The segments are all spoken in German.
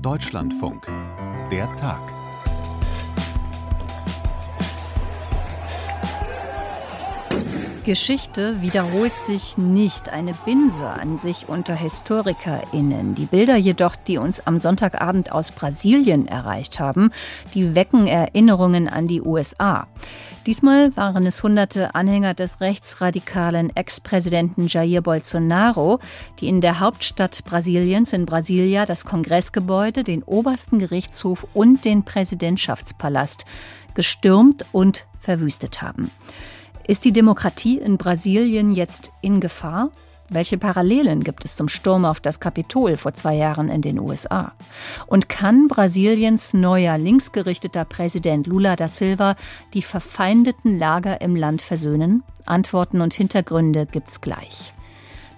Deutschlandfunk. Der Tag. Geschichte wiederholt sich nicht. Eine Binse an sich unter HistorikerInnen. Die Bilder jedoch, die uns am Sonntagabend aus Brasilien erreicht haben, die wecken Erinnerungen an die USA. Diesmal waren es hunderte Anhänger des rechtsradikalen Ex-Präsidenten Jair Bolsonaro, die in der Hauptstadt Brasiliens in Brasilia das Kongressgebäude, den obersten Gerichtshof und den Präsidentschaftspalast gestürmt und verwüstet haben. Ist die Demokratie in Brasilien jetzt in Gefahr? Welche Parallelen gibt es zum Sturm auf das Kapitol vor zwei Jahren in den USA? Und kann Brasiliens neuer linksgerichteter Präsident Lula da Silva die verfeindeten Lager im Land versöhnen? Antworten und Hintergründe gibt's gleich.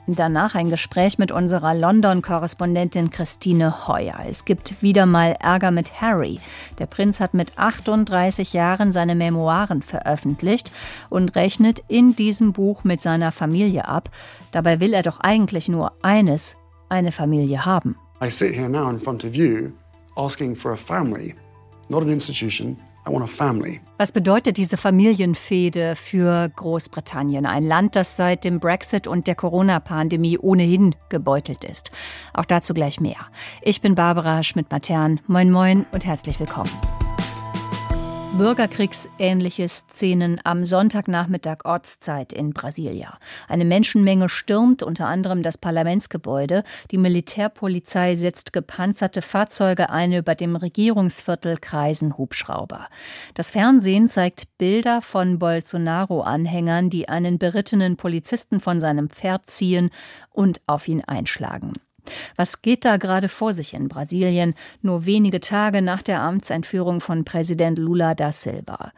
Danach ein Gespräch mit unserer London-Korrespondentin Christine Heuer. Es gibt wieder mal Ärger mit Harry. Der Prinz hat mit 38 Jahren seine Memoiren veröffentlicht und rechnet in diesem Buch mit seiner Familie ab. Dabei will er doch eigentlich nur eines, eine Familie haben. I sit here now in front of you asking for a family, not an institution, was bedeutet diese Familienfehde für Großbritannien, ein Land, das seit dem Brexit und der Corona-Pandemie ohnehin gebeutelt ist? Auch dazu gleich mehr. Ich bin Barbara Schmidt-Matern. Moin, moin und herzlich willkommen. Bürgerkriegsähnliche Szenen am Sonntagnachmittag Ortszeit in Brasilia. Eine Menschenmenge stürmt unter anderem das Parlamentsgebäude. Die Militärpolizei setzt gepanzerte Fahrzeuge ein. Über dem Regierungsviertel kreisen Hubschrauber. Das Fernsehen zeigt Bilder von Bolsonaro-Anhängern, die einen berittenen Polizisten von seinem Pferd ziehen und auf ihn einschlagen. Was geht da gerade vor sich in Brasilien, nur wenige Tage nach der Amtseinführung von Präsident Lula da Silva?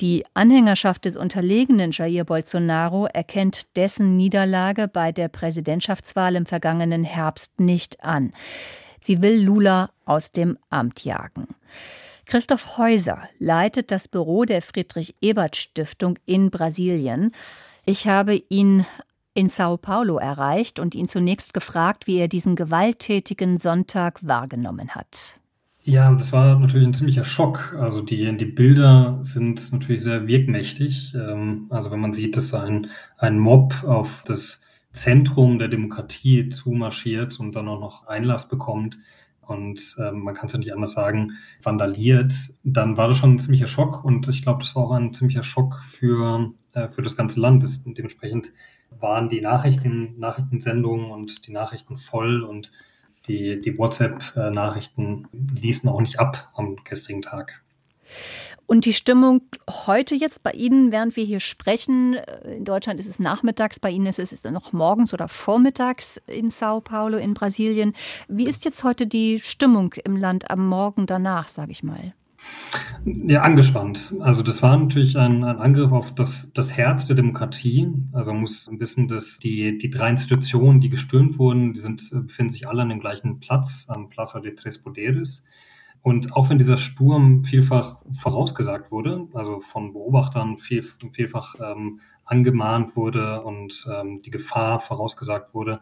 Die Anhängerschaft des unterlegenen Jair Bolsonaro erkennt dessen Niederlage bei der Präsidentschaftswahl im vergangenen Herbst nicht an. Sie will Lula aus dem Amt jagen. Christoph Häuser leitet das Büro der Friedrich Ebert Stiftung in Brasilien. Ich habe ihn in Sao Paulo erreicht und ihn zunächst gefragt, wie er diesen gewalttätigen Sonntag wahrgenommen hat. Ja, das war natürlich ein ziemlicher Schock. Also die, die Bilder sind natürlich sehr wirkmächtig. Ähm, also wenn man sieht, dass ein, ein Mob auf das Zentrum der Demokratie zumarschiert und dann auch noch Einlass bekommt und ähm, man kann es ja nicht anders sagen, vandaliert, dann war das schon ein ziemlicher Schock und ich glaube, das war auch ein ziemlicher Schock für, äh, für das ganze Land. Das, dementsprechend waren die Nachrichten, Nachrichtensendungen und die Nachrichten voll und die, die WhatsApp-Nachrichten ließen auch nicht ab am gestrigen Tag. Und die Stimmung heute jetzt bei Ihnen, während wir hier sprechen, in Deutschland ist es nachmittags, bei Ihnen ist es noch morgens oder vormittags in Sao Paulo in Brasilien. Wie ist jetzt heute die Stimmung im Land am Morgen danach, sage ich mal? Ja, angespannt. Also das war natürlich ein, ein, Angriff auf das, das Herz der Demokratie. Also man muss wissen, dass die, die drei Institutionen, die gestürmt wurden, die sind, befinden sich alle an dem gleichen Platz, am Plaza de Tres Poderes. Und auch wenn dieser Sturm vielfach vorausgesagt wurde, also von Beobachtern viel, vielfach ähm, angemahnt wurde und ähm, die Gefahr vorausgesagt wurde,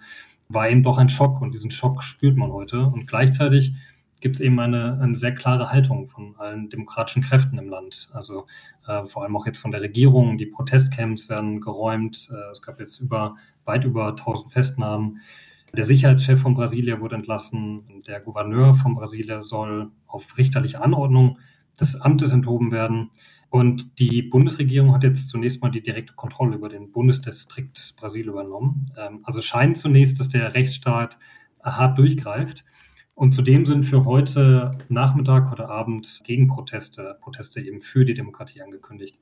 war eben doch ein Schock und diesen Schock spürt man heute. Und gleichzeitig gibt es eben eine, eine sehr klare Haltung von allen demokratischen Kräften im Land. Also äh, vor allem auch jetzt von der Regierung. Die Protestcamps werden geräumt. Äh, es gab jetzt über, weit über 1000 Festnahmen. Der Sicherheitschef von Brasilia wurde entlassen. Der Gouverneur von Brasilia soll auf richterliche Anordnung des Amtes enthoben werden. Und die Bundesregierung hat jetzt zunächst mal die direkte Kontrolle über den Bundesdistrikt Brasil übernommen. Ähm, also scheint zunächst, dass der Rechtsstaat hart durchgreift. Und zudem sind für heute Nachmittag, heute Abend Gegenproteste, Proteste eben für die Demokratie angekündigt.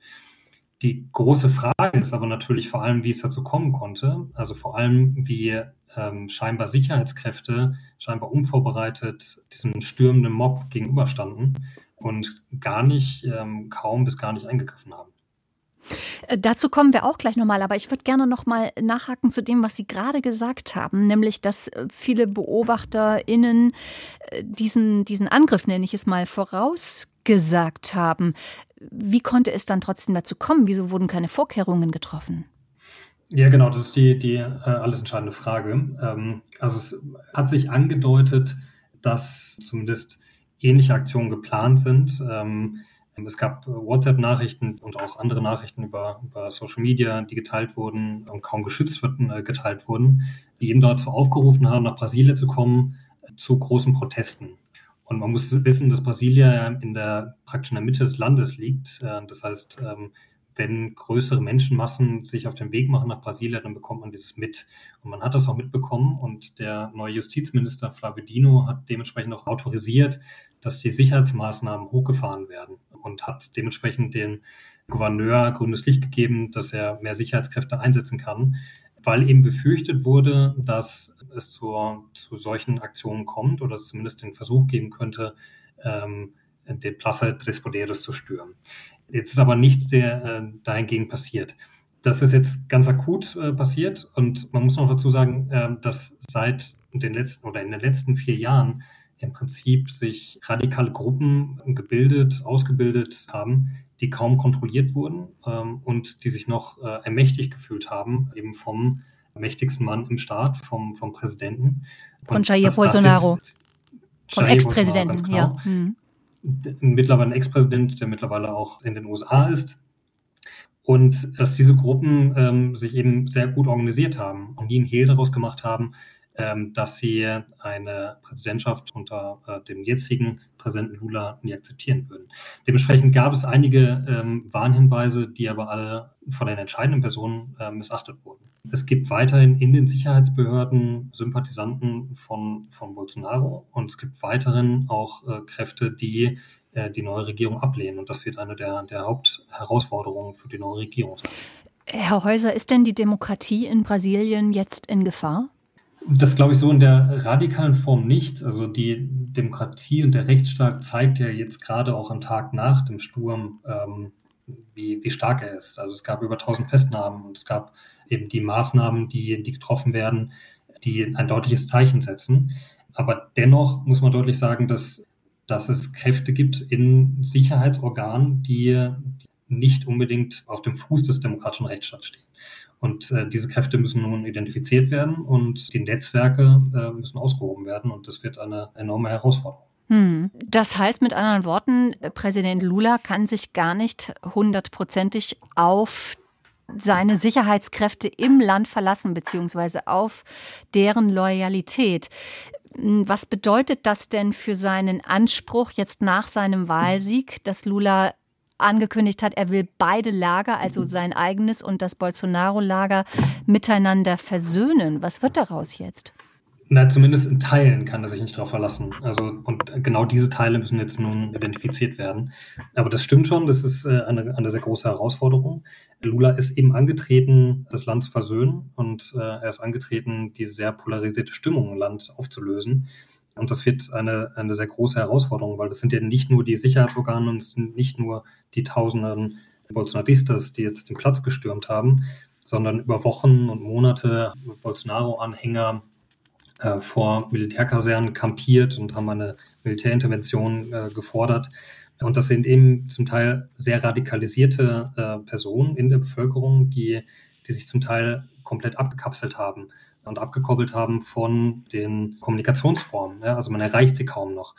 Die große Frage ist aber natürlich vor allem, wie es dazu kommen konnte. Also vor allem, wie ähm, scheinbar Sicherheitskräfte scheinbar unvorbereitet diesem stürmenden Mob gegenüberstanden und gar nicht, ähm, kaum bis gar nicht eingegriffen haben. Äh, dazu kommen wir auch gleich nochmal, aber ich würde gerne nochmal nachhaken zu dem, was Sie gerade gesagt haben, nämlich, dass äh, viele BeobachterInnen äh, diesen, diesen Angriff, nenne ich es mal, vorausgesagt haben. Wie konnte es dann trotzdem dazu kommen? Wieso wurden keine Vorkehrungen getroffen? Ja, genau, das ist die, die äh, alles entscheidende Frage. Ähm, also es hat sich angedeutet, dass zumindest ähnliche Aktionen geplant sind. Ähm, es gab WhatsApp-Nachrichten und auch andere Nachrichten über, über, Social Media, die geteilt wurden und kaum geschützt wurden, äh, geteilt wurden, die eben dazu aufgerufen haben, nach Brasilien zu kommen, äh, zu großen Protesten. Und man muss wissen, dass Brasilia in der praktisch in der Mitte des Landes liegt. Äh, das heißt, ähm, wenn größere Menschenmassen sich auf den Weg machen nach Brasilien, dann bekommt man dieses mit. Und man hat das auch mitbekommen und der neue Justizminister Flavio Dino hat dementsprechend auch autorisiert, dass die Sicherheitsmaßnahmen hochgefahren werden und hat dementsprechend den Gouverneur grünes Licht gegeben, dass er mehr Sicherheitskräfte einsetzen kann, weil eben befürchtet wurde, dass es zur, zu solchen Aktionen kommt oder es zumindest den Versuch geben könnte, ähm, den Plaza Tres Poderes zu stürmen. Jetzt ist aber nichts der, äh, dahingegen passiert. Das ist jetzt ganz akut äh, passiert und man muss noch dazu sagen, äh, dass seit den letzten oder in den letzten vier Jahren im Prinzip sich radikale Gruppen gebildet, ausgebildet haben, die kaum kontrolliert wurden ähm, und die sich noch äh, ermächtigt gefühlt haben, eben vom mächtigsten Mann im Staat, vom, vom Präsidenten. Von Jair Bolsonaro. Von Ex-Präsidenten, genau. ja. Hm mittlerweile ein Ex-Präsident, der mittlerweile auch in den USA ist. Und dass diese Gruppen ähm, sich eben sehr gut organisiert haben und nie einen Hehl daraus gemacht haben, dass sie eine Präsidentschaft unter äh, dem jetzigen Präsidenten Lula nie akzeptieren würden. Dementsprechend gab es einige ähm, Warnhinweise, die aber alle von den entscheidenden Personen äh, missachtet wurden. Es gibt weiterhin in den Sicherheitsbehörden Sympathisanten von, von Bolsonaro und es gibt weiterhin auch äh, Kräfte, die die neue Regierung ablehnen. Und das wird eine der, der Hauptherausforderungen für die neue Regierung sein. Herr Häuser, ist denn die Demokratie in Brasilien jetzt in Gefahr? Das glaube ich so in der radikalen Form nicht. Also die Demokratie und der Rechtsstaat zeigt ja jetzt gerade auch am Tag nach dem Sturm, ähm, wie, wie stark er ist. Also es gab über 1000 Festnahmen und es gab eben die Maßnahmen, die, die getroffen werden, die ein deutliches Zeichen setzen. Aber dennoch muss man deutlich sagen, dass, dass es Kräfte gibt in Sicherheitsorganen, die, die nicht unbedingt auf dem Fuß des demokratischen Rechtsstaats stehen. Und äh, diese Kräfte müssen nun identifiziert werden und die Netzwerke äh, müssen ausgehoben werden. Und das wird eine enorme Herausforderung. Hm. Das heißt mit anderen Worten, Präsident Lula kann sich gar nicht hundertprozentig auf seine Sicherheitskräfte im Land verlassen, beziehungsweise auf deren Loyalität. Hm, was bedeutet das denn für seinen Anspruch jetzt nach seinem Wahlsieg, dass Lula angekündigt hat, er will beide Lager, also sein eigenes und das Bolsonaro-Lager, miteinander versöhnen. Was wird daraus jetzt? Na, zumindest in Teilen kann er sich nicht darauf verlassen. Also, und genau diese Teile müssen jetzt nun identifiziert werden. Aber das stimmt schon, das ist äh, eine, eine sehr große Herausforderung. Lula ist eben angetreten, das Land zu versöhnen und äh, er ist angetreten, diese sehr polarisierte Stimmung im Land aufzulösen. Und das wird eine, eine sehr große Herausforderung, weil das sind ja nicht nur die Sicherheitsorgane und es sind nicht nur die tausenden Bolsonaristas, die jetzt den Platz gestürmt haben, sondern über Wochen und Monate Bolsonaro-Anhänger äh, vor Militärkasernen kampiert und haben eine Militärintervention äh, gefordert. Und das sind eben zum Teil sehr radikalisierte äh, Personen in der Bevölkerung, die, die sich zum Teil komplett abgekapselt haben und abgekoppelt haben von den Kommunikationsformen. Ja? Also man erreicht sie kaum noch.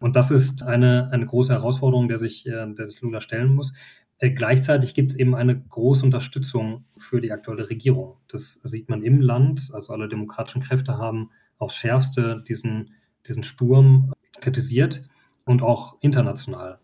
Und das ist eine, eine große Herausforderung, der sich, äh, der sich Lula stellen muss. Äh, gleichzeitig gibt es eben eine große Unterstützung für die aktuelle Regierung. Das sieht man im Land. Also alle demokratischen Kräfte haben aufs Schärfste diesen, diesen Sturm kritisiert und auch international.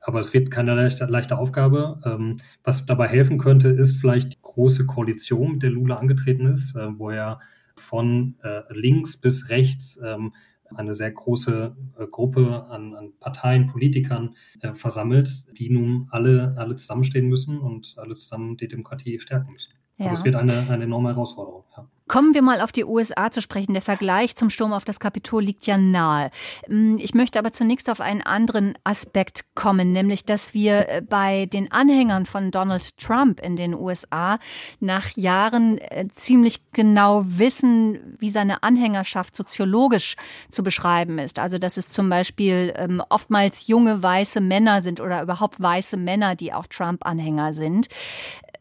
Aber es wird keine leichte, leichte Aufgabe. Ähm, was dabei helfen könnte, ist vielleicht große Koalition, mit der Lula angetreten ist, äh, wo er von äh, links bis rechts ähm, eine sehr große äh, Gruppe an, an, Parteien, Politikern äh, versammelt, die nun alle, alle zusammenstehen müssen und alle zusammen die Demokratie stärken müssen. Ja. Aber es wird eine, eine enorme Herausforderung. Ja. Kommen wir mal auf die USA zu sprechen. Der Vergleich zum Sturm auf das Kapitol liegt ja nahe. Mm, ich möchte aber zunächst auf einen anderen Aspekt kommen, nämlich dass wir äh, bei den Anhängern von Donald Trump in den USA nach Jahren äh, ziemlich genau wissen, wie seine Anhängerschaft soziologisch zu beschreiben ist. Also dass es zum Beispiel ähm, oftmals junge weiße Männer sind oder überhaupt weiße Männer, die auch Trump-Anhänger sind.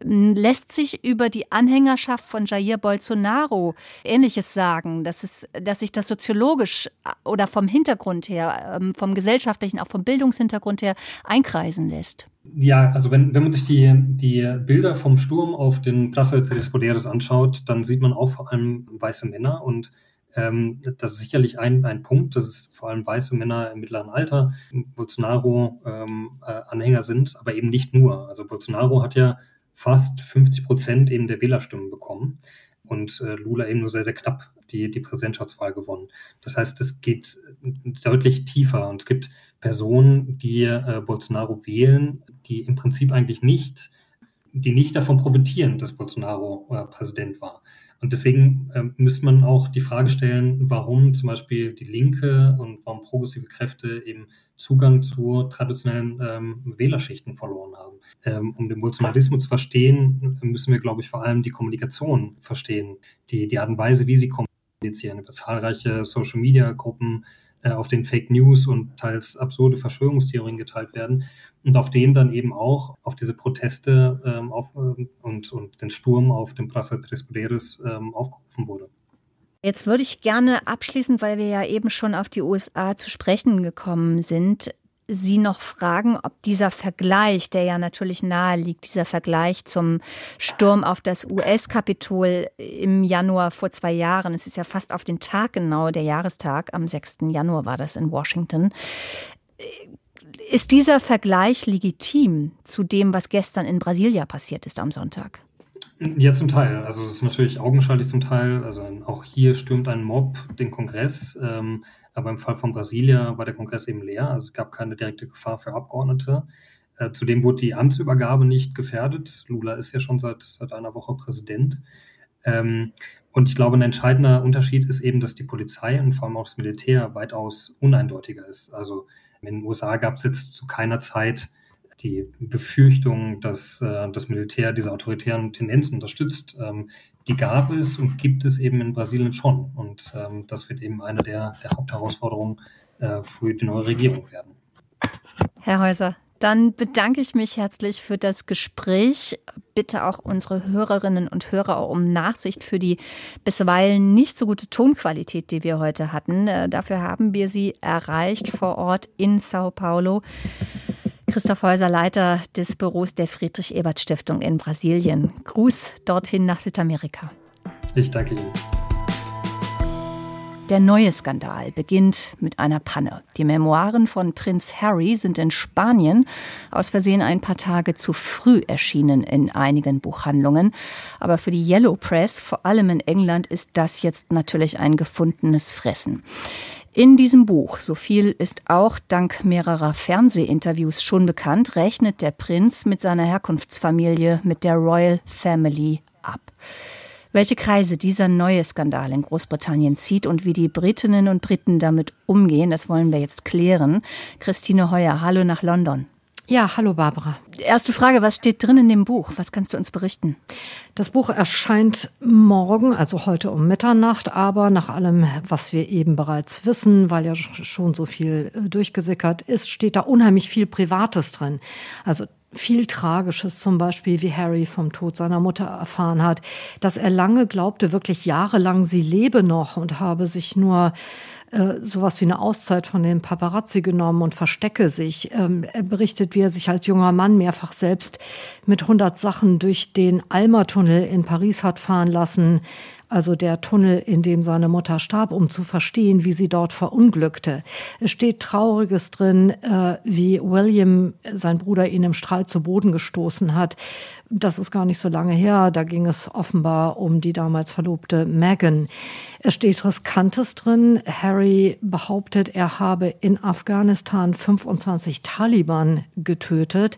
lässt sich über die Anhängerschaft von Jair Bolsonaro Ähnliches sagen, dass, es, dass sich das soziologisch oder vom Hintergrund her, ähm, vom gesellschaftlichen, auch vom Bildungshintergrund her einkreisen lässt? Ja, also wenn, wenn man sich die, die Bilder vom Sturm auf den Plaza de Poderes anschaut, dann sieht man auch vor allem weiße Männer und ähm, das ist sicherlich ein, ein Punkt, dass es vor allem weiße Männer im mittleren Alter Bolsonaro-Anhänger ähm, äh, sind, aber eben nicht nur. Also Bolsonaro hat ja fast 50 Prozent eben der Wählerstimmen bekommen und äh, Lula eben nur sehr, sehr knapp die, die Präsidentschaftswahl gewonnen. Das heißt, es geht deutlich tiefer und es gibt Personen, die äh, Bolsonaro wählen, die im Prinzip eigentlich nicht, die nicht davon profitieren, dass Bolsonaro äh, Präsident war. Und deswegen äh, müsste man auch die Frage stellen, warum zum Beispiel die Linke und warum progressive Kräfte eben Zugang zu traditionellen ähm, Wählerschichten verloren haben. Ähm, um den Bolsonarismus zu verstehen, müssen wir, glaube ich, vor allem die Kommunikation verstehen, die, die Art und Weise, wie sie kommunizieren, über zahlreiche Social-Media-Gruppen, äh, auf den Fake News und teils absurde Verschwörungstheorien geteilt werden und auf denen dann eben auch auf diese Proteste ähm, auf, ähm, und, und den Sturm auf den Plaza Tres Poderes ähm, aufgerufen wurde. Jetzt würde ich gerne abschließend, weil wir ja eben schon auf die USA zu sprechen gekommen sind, Sie noch fragen, ob dieser Vergleich, der ja natürlich nahe liegt, dieser Vergleich zum Sturm auf das US-Kapitol im Januar vor zwei Jahren, es ist ja fast auf den Tag genau, der Jahrestag, am 6. Januar war das in Washington. Ist dieser Vergleich legitim zu dem, was gestern in Brasilia passiert ist am Sonntag? Ja, zum Teil. Also es ist natürlich augenscheinlich zum Teil. Also auch hier stürmt ein Mob den Kongress. Ähm, aber im Fall von Brasilia war der Kongress eben leer, also es gab keine direkte Gefahr für Abgeordnete. Äh, zudem wurde die Amtsübergabe nicht gefährdet. Lula ist ja schon seit, seit einer Woche Präsident. Ähm, und ich glaube, ein entscheidender Unterschied ist eben, dass die Polizei und vor allem auch das Militär weitaus uneindeutiger ist. Also in den USA gab es jetzt zu keiner Zeit die Befürchtung, dass äh, das Militär diese autoritären Tendenzen unterstützt. Ähm, die gab es und gibt es eben in Brasilien schon. Und ähm, das wird eben eine der, der Hauptherausforderungen äh, für die neue Regierung werden. Herr Häuser, dann bedanke ich mich herzlich für das Gespräch. Bitte auch unsere Hörerinnen und Hörer um Nachsicht für die bisweilen nicht so gute Tonqualität, die wir heute hatten. Äh, dafür haben wir Sie erreicht vor Ort in Sao Paulo. Christoph Häuser, Leiter des Büros der Friedrich-Ebert-Stiftung in Brasilien. Gruß dorthin nach Südamerika. Ich danke Ihnen. Der neue Skandal beginnt mit einer Panne. Die Memoiren von Prinz Harry sind in Spanien aus Versehen ein paar Tage zu früh erschienen in einigen Buchhandlungen. Aber für die Yellow Press, vor allem in England, ist das jetzt natürlich ein gefundenes Fressen. In diesem Buch, so viel ist auch dank mehrerer Fernsehinterviews schon bekannt, rechnet der Prinz mit seiner Herkunftsfamilie, mit der Royal Family ab. Welche Kreise dieser neue Skandal in Großbritannien zieht und wie die Britinnen und Briten damit umgehen, das wollen wir jetzt klären. Christine Heuer, hallo nach London. Ja, hallo Barbara. Erste Frage, was steht drin in dem Buch? Was kannst du uns berichten? Das Buch erscheint morgen, also heute um Mitternacht, aber nach allem, was wir eben bereits wissen, weil ja schon so viel äh, durchgesickert ist, steht da unheimlich viel Privates drin. Also viel Tragisches, zum Beispiel wie Harry vom Tod seiner Mutter erfahren hat, dass er lange glaubte, wirklich jahrelang sie lebe noch und habe sich nur äh, sowas wie eine Auszeit von den Paparazzi genommen und verstecke sich. Ähm, er berichtet, wie er sich als junger Mann mehrfach selbst mit 100 Sachen durch den Alma-Tunnel in Paris hat fahren lassen, also der Tunnel, in dem seine Mutter starb, um zu verstehen, wie sie dort verunglückte. Es steht Trauriges drin, äh, wie William, sein Bruder, ihn im Streit zu Boden gestoßen hat. Das ist gar nicht so lange her. Da ging es offenbar um die damals verlobte Megan. Es steht Riskantes drin. Harry behauptet, er habe in Afghanistan 25 Taliban getötet.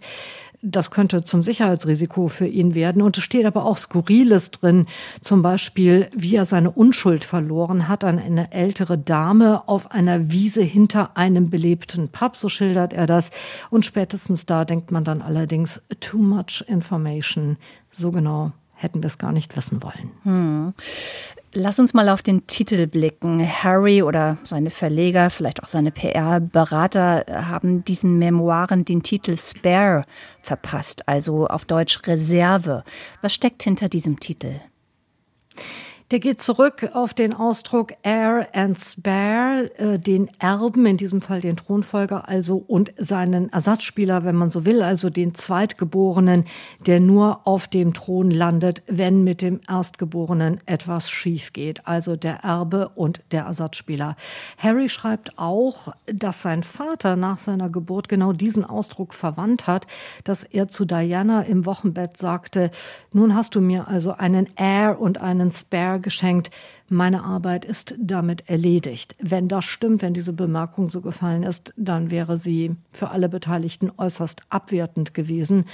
Das könnte zum Sicherheitsrisiko für ihn werden. Und es steht aber auch Skurriles drin, zum Beispiel, wie er seine Unschuld verloren hat an eine ältere Dame auf einer Wiese hinter einem belebten Pub, so schildert er das. Und spätestens da denkt man dann allerdings, too much information. So genau hätten wir es gar nicht wissen wollen. Hm. Lass uns mal auf den Titel blicken. Harry oder seine Verleger, vielleicht auch seine PR-Berater haben diesen Memoiren den Titel Spare verpasst, also auf Deutsch Reserve. Was steckt hinter diesem Titel? Der geht zurück auf den Ausdruck Heir and Spare, äh, den Erben, in diesem Fall den Thronfolger, also und seinen Ersatzspieler, wenn man so will, also den Zweitgeborenen, der nur auf dem Thron landet, wenn mit dem Erstgeborenen etwas schief geht, also der Erbe und der Ersatzspieler. Harry schreibt auch, dass sein Vater nach seiner Geburt genau diesen Ausdruck verwandt hat, dass er zu Diana im Wochenbett sagte, nun hast du mir also einen Heir und einen Spare geschenkt. Meine Arbeit ist damit erledigt. Wenn das stimmt, wenn diese Bemerkung so gefallen ist, dann wäre sie für alle Beteiligten äußerst abwertend gewesen.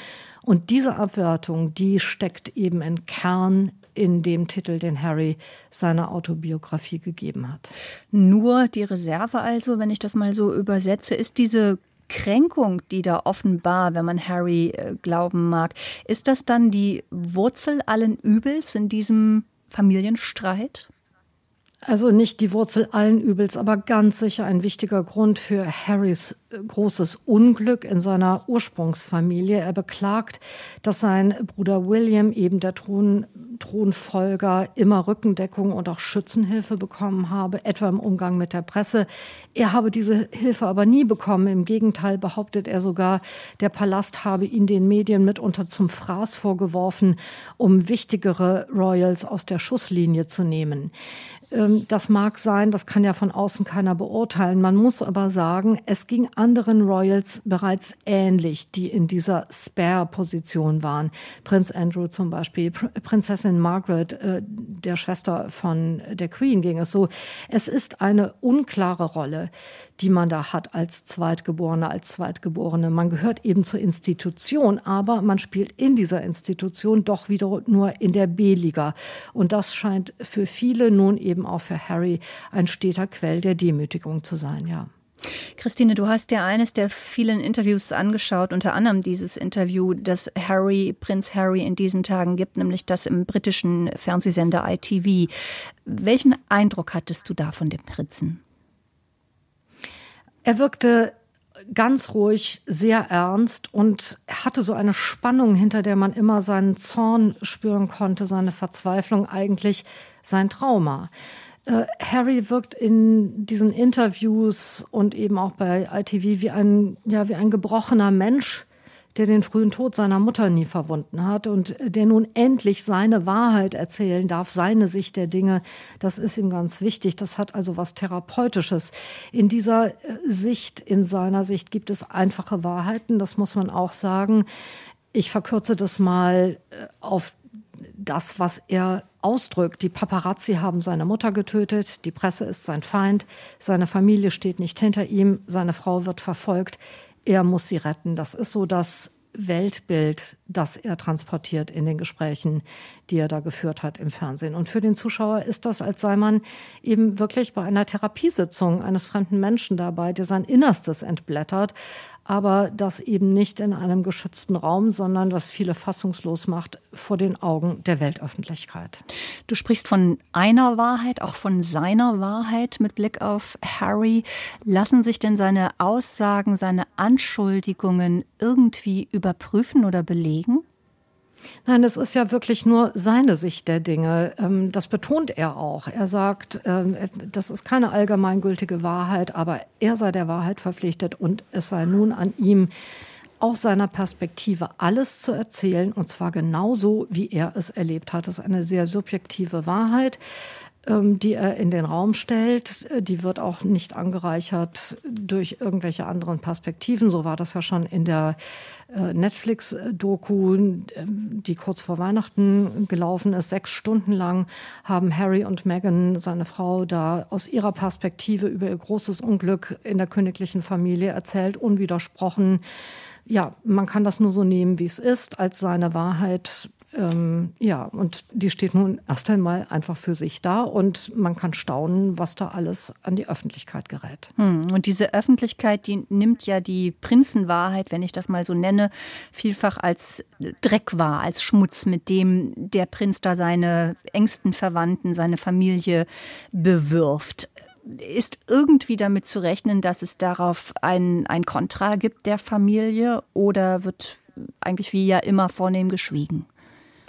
Und diese Abwertung, die steckt eben im Kern in dem Titel, den Harry seiner Autobiografie gegeben hat. Nur die Reserve also, wenn ich das mal so übersetze, ist diese Kränkung, die da offenbar, wenn man Harry äh, glauben mag, ist das dann die Wurzel allen Übels in diesem Familienstreit? Also nicht die Wurzel allen Übels, aber ganz sicher ein wichtiger Grund für Harrys äh, großes Unglück in seiner Ursprungsfamilie. Er beklagt, dass sein Bruder William, eben der Thron, Thronfolger, immer Rückendeckung und auch Schützenhilfe bekommen habe, etwa im Umgang mit der Presse. Er habe diese Hilfe aber nie bekommen. Im Gegenteil behauptet er sogar, der Palast habe ihn den Medien mitunter zum Fraß vorgeworfen, um wichtigere Royals aus der Schusslinie zu nehmen. Ähm, das mag sein, das kann ja von außen keiner beurteilen. Man muss aber sagen, es ging anderen Royals bereits ähnlich, die in dieser Spare-Position waren. Prinz Andrew zum Beispiel, Prinzessin Margaret, äh, der Schwester von der Queen, ging es so. Es ist eine unklare Rolle, die man da hat als Zweitgeborene, als Zweitgeborene. Man gehört eben zur Institution, aber man spielt in dieser Institution doch wieder nur in der B-Liga. Und das scheint für viele, nun eben auch für Harry, ein steter Quell der Demütigung zu sein, ja. Christine, du hast dir eines der vielen Interviews angeschaut, unter anderem dieses Interview, das Harry, Prinz Harry in diesen Tagen gibt, nämlich das im britischen Fernsehsender ITV. Welchen Eindruck hattest du da von dem Prinzen? Er wirkte ganz ruhig, sehr ernst und hatte so eine Spannung, hinter der man immer seinen Zorn spüren konnte, seine Verzweiflung, eigentlich sein Trauma. Äh, Harry wirkt in diesen Interviews und eben auch bei ITV wie ein, ja, wie ein gebrochener Mensch, der den frühen Tod seiner Mutter nie verwunden hat und der nun endlich seine Wahrheit erzählen darf, seine Sicht der Dinge. Das ist ihm ganz wichtig. Das hat also was Therapeutisches. In dieser äh, Sicht, in seiner Sicht gibt es einfache Wahrheiten. Das muss man auch sagen. Ich verkürze das mal äh, auf das, was er ausdrückt. Die Paparazzi haben seine Mutter getötet, die Presse ist sein Feind, seine Familie steht nicht hinter ihm, seine Frau wird verfolgt er muss sie retten. Das ist so das Weltbild, das er transportiert in den Gesprächen, die er da geführt hat im Fernsehen. Und für den Zuschauer ist das, als sei man eben wirklich bei einer Therapiesitzung eines fremden Menschen dabei, der sein Innerstes entblättert, aber das eben nicht in einem geschützten Raum, sondern was viele fassungslos macht vor den Augen der Weltöffentlichkeit. Du sprichst von einer Wahrheit, auch von seiner Wahrheit mit Blick auf Harry. Lassen sich denn seine Aussagen, seine Anschuldigungen irgendwie überprüfen oder belegen? Nein, es ist ja wirklich nur seine Sicht der Dinge. Ähm, das betont er auch. Er sagt, ähm, das ist keine allgemeingültige Wahrheit, aber er sei der Wahrheit verpflichtet und es sei nun an ihm, aus seiner Perspektive alles zu erzählen, und zwar genauso, wie er es erlebt hat. Das ist eine sehr subjektive Wahrheit. Ähm, die er in den Raum stellt. Die wird auch nicht angereichert durch irgendwelche anderen Perspektiven. So war das ja schon in der äh, Netflix-Doku, die kurz vor Weihnachten gelaufen ist. Sechs Stunden lang haben Harry und Meghan, seine Frau, da aus ihrer Perspektive über ihr großes Unglück in der königlichen Familie erzählt, unwidersprochen. Ja, man kann das nur so nehmen, wie es ist, als seine Wahrheit ähm, ja, und die steht nun erst einmal einfach für sich da und man kann staunen, was da alles an die Öffentlichkeit gerät. Hm. Und diese Öffentlichkeit, die nimmt ja die Prinzenwahrheit, wenn ich das mal so nenne, vielfach als Dreck wahr, als Schmutz, mit dem der Prinz da seine engsten Verwandten, seine Familie bewirft ist irgendwie damit zu rechnen, dass es darauf ein, ein Kontra gibt der Familie oder wird eigentlich wie ja immer vornehm geschwiegen?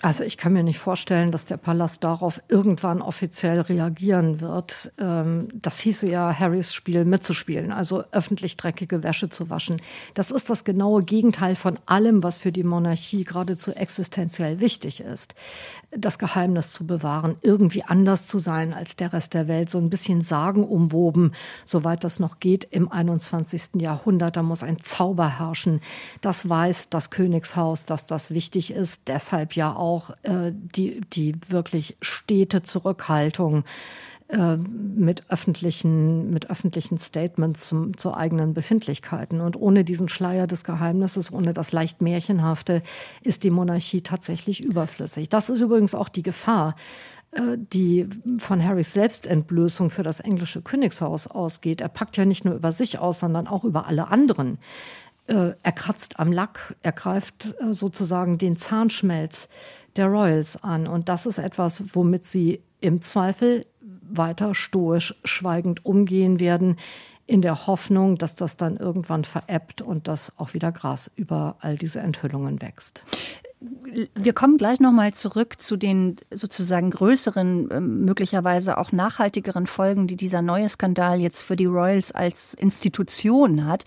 Also ich kann mir nicht vorstellen, dass der Palast darauf irgendwann offiziell reagieren wird. Ähm, das hieße ja, Harrys Spiel mitzuspielen, also öffentlich dreckige Wäsche zu waschen. Das ist das genaue Gegenteil von allem, was für die Monarchie geradezu existenziell wichtig ist. Das Geheimnis zu bewahren, irgendwie anders zu sein als der Rest der Welt, so ein bisschen sagenumwoben, soweit das noch geht im 21. Jahrhundert. Da muss ein Zauber herrschen. Das weiß das Königshaus, dass das wichtig ist. Deshalb ja auch auch äh, die, die wirklich stete Zurückhaltung äh, mit öffentlichen, mit öffentlichen Statements zum, zu eigenen Befindlichkeiten. Und ohne diesen Schleier des Geheimnisses, ohne das leicht Märchenhafte, ist die Monarchie tatsächlich überflüssig. Das ist übrigens auch die Gefahr, äh, die von Harrys Selbstentblößung für das englische Königshaus ausgeht. Er packt ja nicht nur über sich aus, sondern auch über alle anderen. Äh, er kratzt am Lack, er greift sozusagen den Zahnschmelz der Royals an. Und das ist etwas, womit sie im Zweifel weiter stoisch schweigend umgehen werden, in der Hoffnung, dass das dann irgendwann verebbt und dass auch wieder Gras über all diese Enthüllungen wächst wir kommen gleich nochmal zurück zu den sozusagen größeren, ähm, möglicherweise auch nachhaltigeren Folgen, die dieser neue Skandal jetzt für die Royals als Institution hat.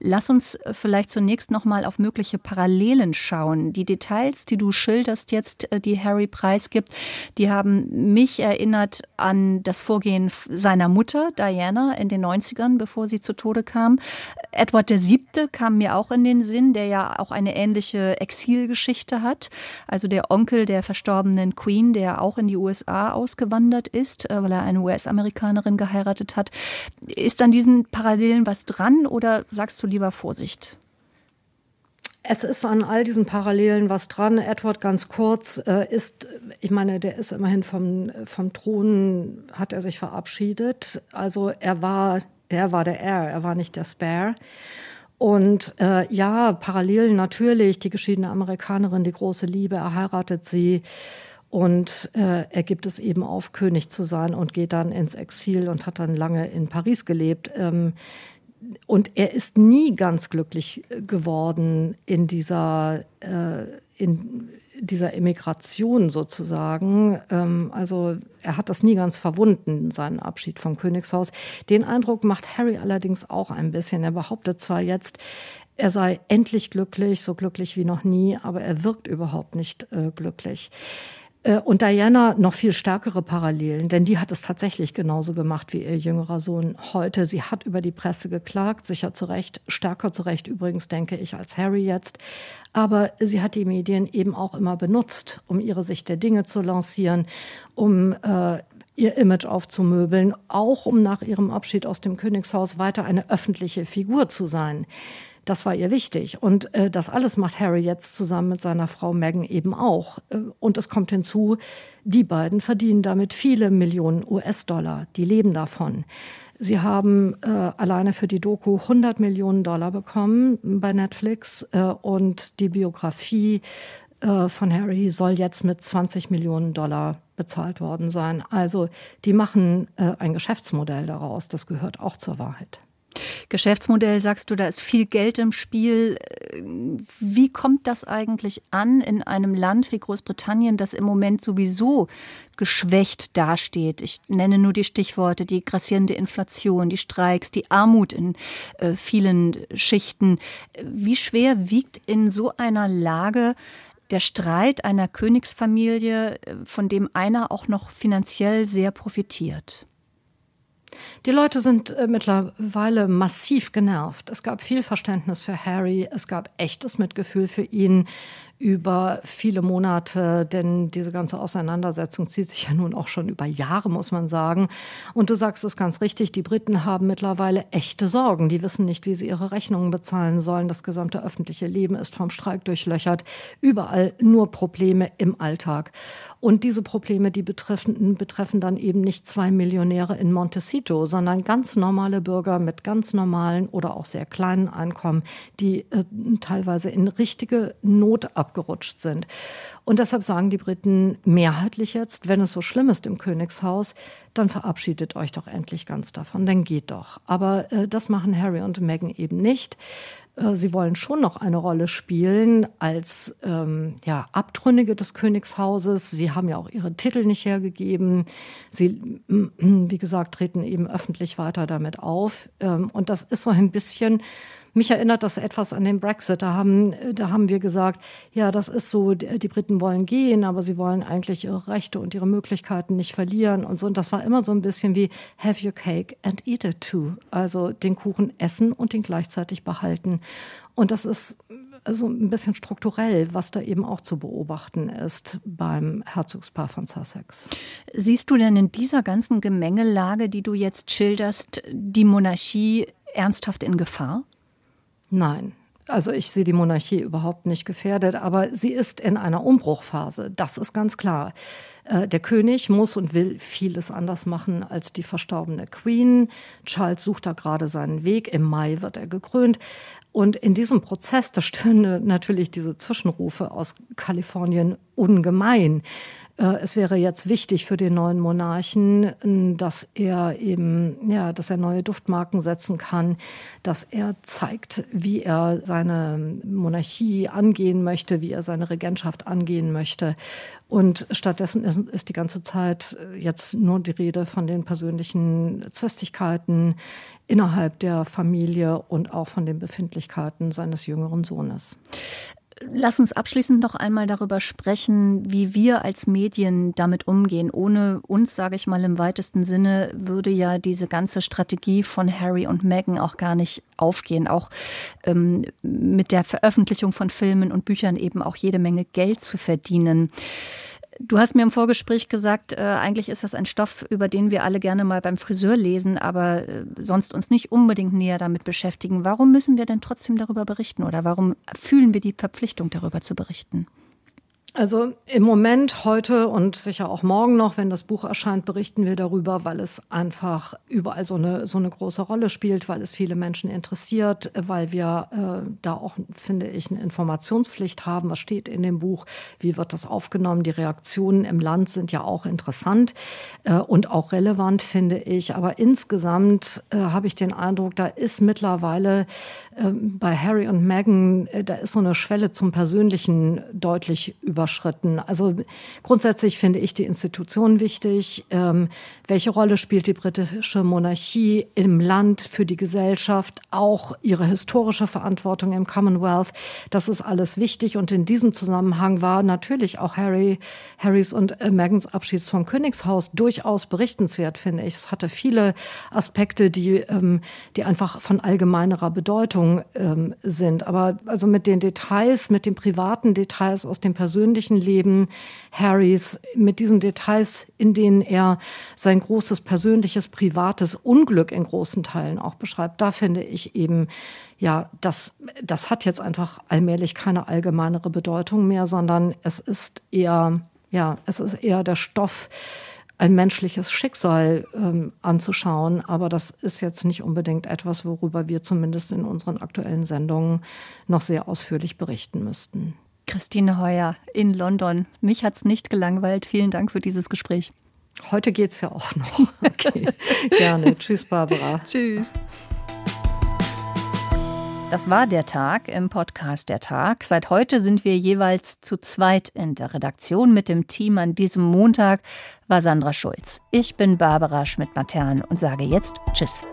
Lass uns äh, vielleicht zunächst nochmal auf mögliche Parallelen schauen. Die Details, die du schilderst jetzt, äh, die Harry preisgibt, die haben mich erinnert an das Vorgehen seiner Mutter, Diana, in den 90ern, bevor sie zu Tode kam. Edward VII. kam mir auch in den Sinn, der ja auch eine ähnliche Exilgeschichte hat. Also der Onkel der verstorbenen Queen, der auch in die USA ausgewandert ist, äh, weil er eine US-Amerikanerin geheiratet hat. Ist an diesen Parallelen was dran oder sagst du lieber Vorsicht? Es ist an all diesen Parallelen was dran. Edward ganz kurz äh, ist, ich meine, der ist immerhin vom, vom Thron, hat er sich verabschiedet. Also er war, er war der Er, er war nicht der Spare. Und äh, ja, parallel natürlich die geschiedene Amerikanerin, die große Liebe, er heiratet sie und äh, er gibt es eben auf, König zu sein und geht dann ins Exil und hat dann lange in Paris gelebt. Ähm, und er ist nie ganz glücklich äh, geworden in dieser, äh, in, dieser Emigration sozusagen. Ähm, also er hat das nie ganz verwunden, seinen Abschied vom Königshaus. Den Eindruck macht Harry allerdings auch ein bisschen. Er behauptet zwar jetzt, er sei endlich glücklich, so glücklich wie noch nie, aber er wirkt überhaupt nicht äh, glücklich. Äh, und Diana noch viel stärkere Parallelen, denn die hat es tatsächlich genauso gemacht wie ihr jüngerer Sohn heute. Sie hat über die Presse geklagt, sicher zu Recht, stärker zu Recht übrigens, denke ich, als Harry jetzt. Aber sie hat die Medien eben auch immer benutzt, um ihre Sicht der Dinge zu lancieren, um äh, ihr Image aufzumöbeln, auch um nach ihrem Abschied aus dem Königshaus weiter eine öffentliche Figur zu sein. Das war ihr wichtig. Und äh, das alles macht Harry jetzt zusammen mit seiner Frau Meghan eben auch. Äh, und es kommt hinzu, die beiden verdienen damit viele Millionen US-Dollar. Die leben davon. Sie haben äh, alleine für die Doku 100 Millionen Dollar bekommen bei Netflix äh, und die Biografie äh, von Harry soll jetzt mit 20 Millionen Dollar bezahlt worden sein. Also die machen äh, ein Geschäftsmodell daraus. Das gehört auch zur Wahrheit. Geschäftsmodell sagst du, da ist viel Geld im Spiel. Wie kommt das eigentlich an in einem Land wie Großbritannien, das im Moment sowieso geschwächt dasteht? Ich nenne nur die Stichworte, die grassierende Inflation, die Streiks, die Armut in äh, vielen Schichten. Wie schwer wiegt in so einer Lage der Streit einer Königsfamilie, äh, von dem einer auch noch finanziell sehr profitiert? Die Leute sind äh, mittlerweile massiv genervt. Es gab viel Verständnis für Harry, es gab echtes Mitgefühl für ihn. Über viele Monate, denn diese ganze Auseinandersetzung zieht sich ja nun auch schon über Jahre, muss man sagen. Und du sagst es ganz richtig, die Briten haben mittlerweile echte Sorgen. Die wissen nicht, wie sie ihre Rechnungen bezahlen sollen. Das gesamte öffentliche Leben ist vom Streik durchlöchert. Überall nur Probleme im Alltag. Und diese Probleme, die betreffen, betreffen dann eben nicht zwei Millionäre in Montecito, sondern ganz normale Bürger mit ganz normalen oder auch sehr kleinen Einkommen, die äh, teilweise in richtige Not abgerutscht sind. Und deshalb sagen die Briten mehrheitlich jetzt, wenn es so schlimm ist im Königshaus, dann verabschiedet euch doch endlich ganz davon, dann geht doch. Aber äh, das machen Harry und Meghan eben nicht. Äh, sie wollen schon noch eine Rolle spielen als ähm, ja, Abtrünnige des Königshauses. Sie haben ja auch ihre Titel nicht hergegeben. Sie, wie gesagt, treten eben öffentlich weiter damit auf. Ähm, und das ist so ein bisschen mich erinnert das etwas an den Brexit. Da haben, da haben wir gesagt, ja, das ist so, die Briten wollen gehen, aber sie wollen eigentlich ihre Rechte und ihre Möglichkeiten nicht verlieren und so. Und das war immer so ein bisschen wie have your cake and eat it too. Also den Kuchen essen und ihn gleichzeitig behalten. Und das ist also ein bisschen strukturell, was da eben auch zu beobachten ist beim Herzogspaar von Sussex. Siehst du denn in dieser ganzen Gemengelage, die du jetzt schilderst, die Monarchie ernsthaft in Gefahr? Nein. Also ich sehe die Monarchie überhaupt nicht gefährdet, aber sie ist in einer Umbruchphase. Das ist ganz klar. Äh, der König muss und will vieles anders machen als die verstorbene Queen. Charles sucht da gerade seinen Weg. Im Mai wird er gekrönt. Und in diesem Prozess, da stören natürlich diese Zwischenrufe aus Kalifornien ungemein. Äh, es wäre jetzt wichtig für den neuen Monarchen, dass er eben, ja, dass er neue Duftmarken setzen kann, dass er zeigt, wie er seine Monarchie angehen möchte, wie er seine Regentschaft angehen möchte. Und stattdessen ist, ist die ganze Zeit jetzt nur die Rede von den persönlichen Zwistigkeiten innerhalb der Familie und auch von den Befindlichkeiten seines jüngeren Sohnes. Lass uns abschließend noch einmal darüber sprechen, wie wir als Medien damit umgehen. Ohne uns, sage ich mal im weitesten Sinne, würde ja diese ganze Strategie von Harry und Meghan auch gar nicht aufgehen. Auch ähm, mit der Veröffentlichung von Filmen und Büchern eben auch jede Menge Geld zu verdienen. Du hast mir im Vorgespräch gesagt, äh, eigentlich ist das ein Stoff, über den wir alle gerne mal beim Friseur lesen, aber äh, sonst uns nicht unbedingt näher damit beschäftigen. Warum müssen wir denn trotzdem darüber berichten oder warum fühlen wir die Verpflichtung, darüber zu berichten? Also im Moment, heute und sicher auch morgen noch, wenn das Buch erscheint, berichten wir darüber, weil es einfach überall so eine, so eine große Rolle spielt, weil es viele Menschen interessiert, weil wir äh, da auch, finde ich, eine Informationspflicht haben. Was steht in dem Buch? Wie wird das aufgenommen? Die Reaktionen im Land sind ja auch interessant äh, und auch relevant, finde ich. Aber insgesamt äh, habe ich den Eindruck, da ist mittlerweile ähm, bei Harry und Meghan, äh, da ist so eine Schwelle zum Persönlichen deutlich überschritten überschritten. Also grundsätzlich finde ich die Institution wichtig. Ähm, welche Rolle spielt die britische Monarchie im Land für die Gesellschaft? Auch ihre historische Verantwortung im Commonwealth. Das ist alles wichtig. Und in diesem Zusammenhang war natürlich auch Harry, Harrys und äh, Megans Abschied vom Königshaus durchaus berichtenswert, finde ich. Es hatte viele Aspekte, die, ähm, die einfach von allgemeinerer Bedeutung ähm, sind. Aber also mit den Details, mit den privaten Details aus dem persönlichen persönlichen Leben Harrys mit diesen Details, in denen er sein großes persönliches, privates Unglück in großen Teilen auch beschreibt. Da finde ich eben, ja, das, das hat jetzt einfach allmählich keine allgemeinere Bedeutung mehr, sondern es ist eher, ja, es ist eher der Stoff, ein menschliches Schicksal ähm, anzuschauen. Aber das ist jetzt nicht unbedingt etwas, worüber wir zumindest in unseren aktuellen Sendungen noch sehr ausführlich berichten müssten. Christine Heuer in London. Mich hat es nicht gelangweilt. Vielen Dank für dieses Gespräch. Heute geht es ja auch noch. Okay. Gerne. Tschüss, Barbara. Tschüss. Das war der Tag im Podcast Der Tag. Seit heute sind wir jeweils zu zweit in der Redaktion mit dem Team. An diesem Montag war Sandra Schulz. Ich bin Barbara Schmidt-Matern und sage jetzt Tschüss.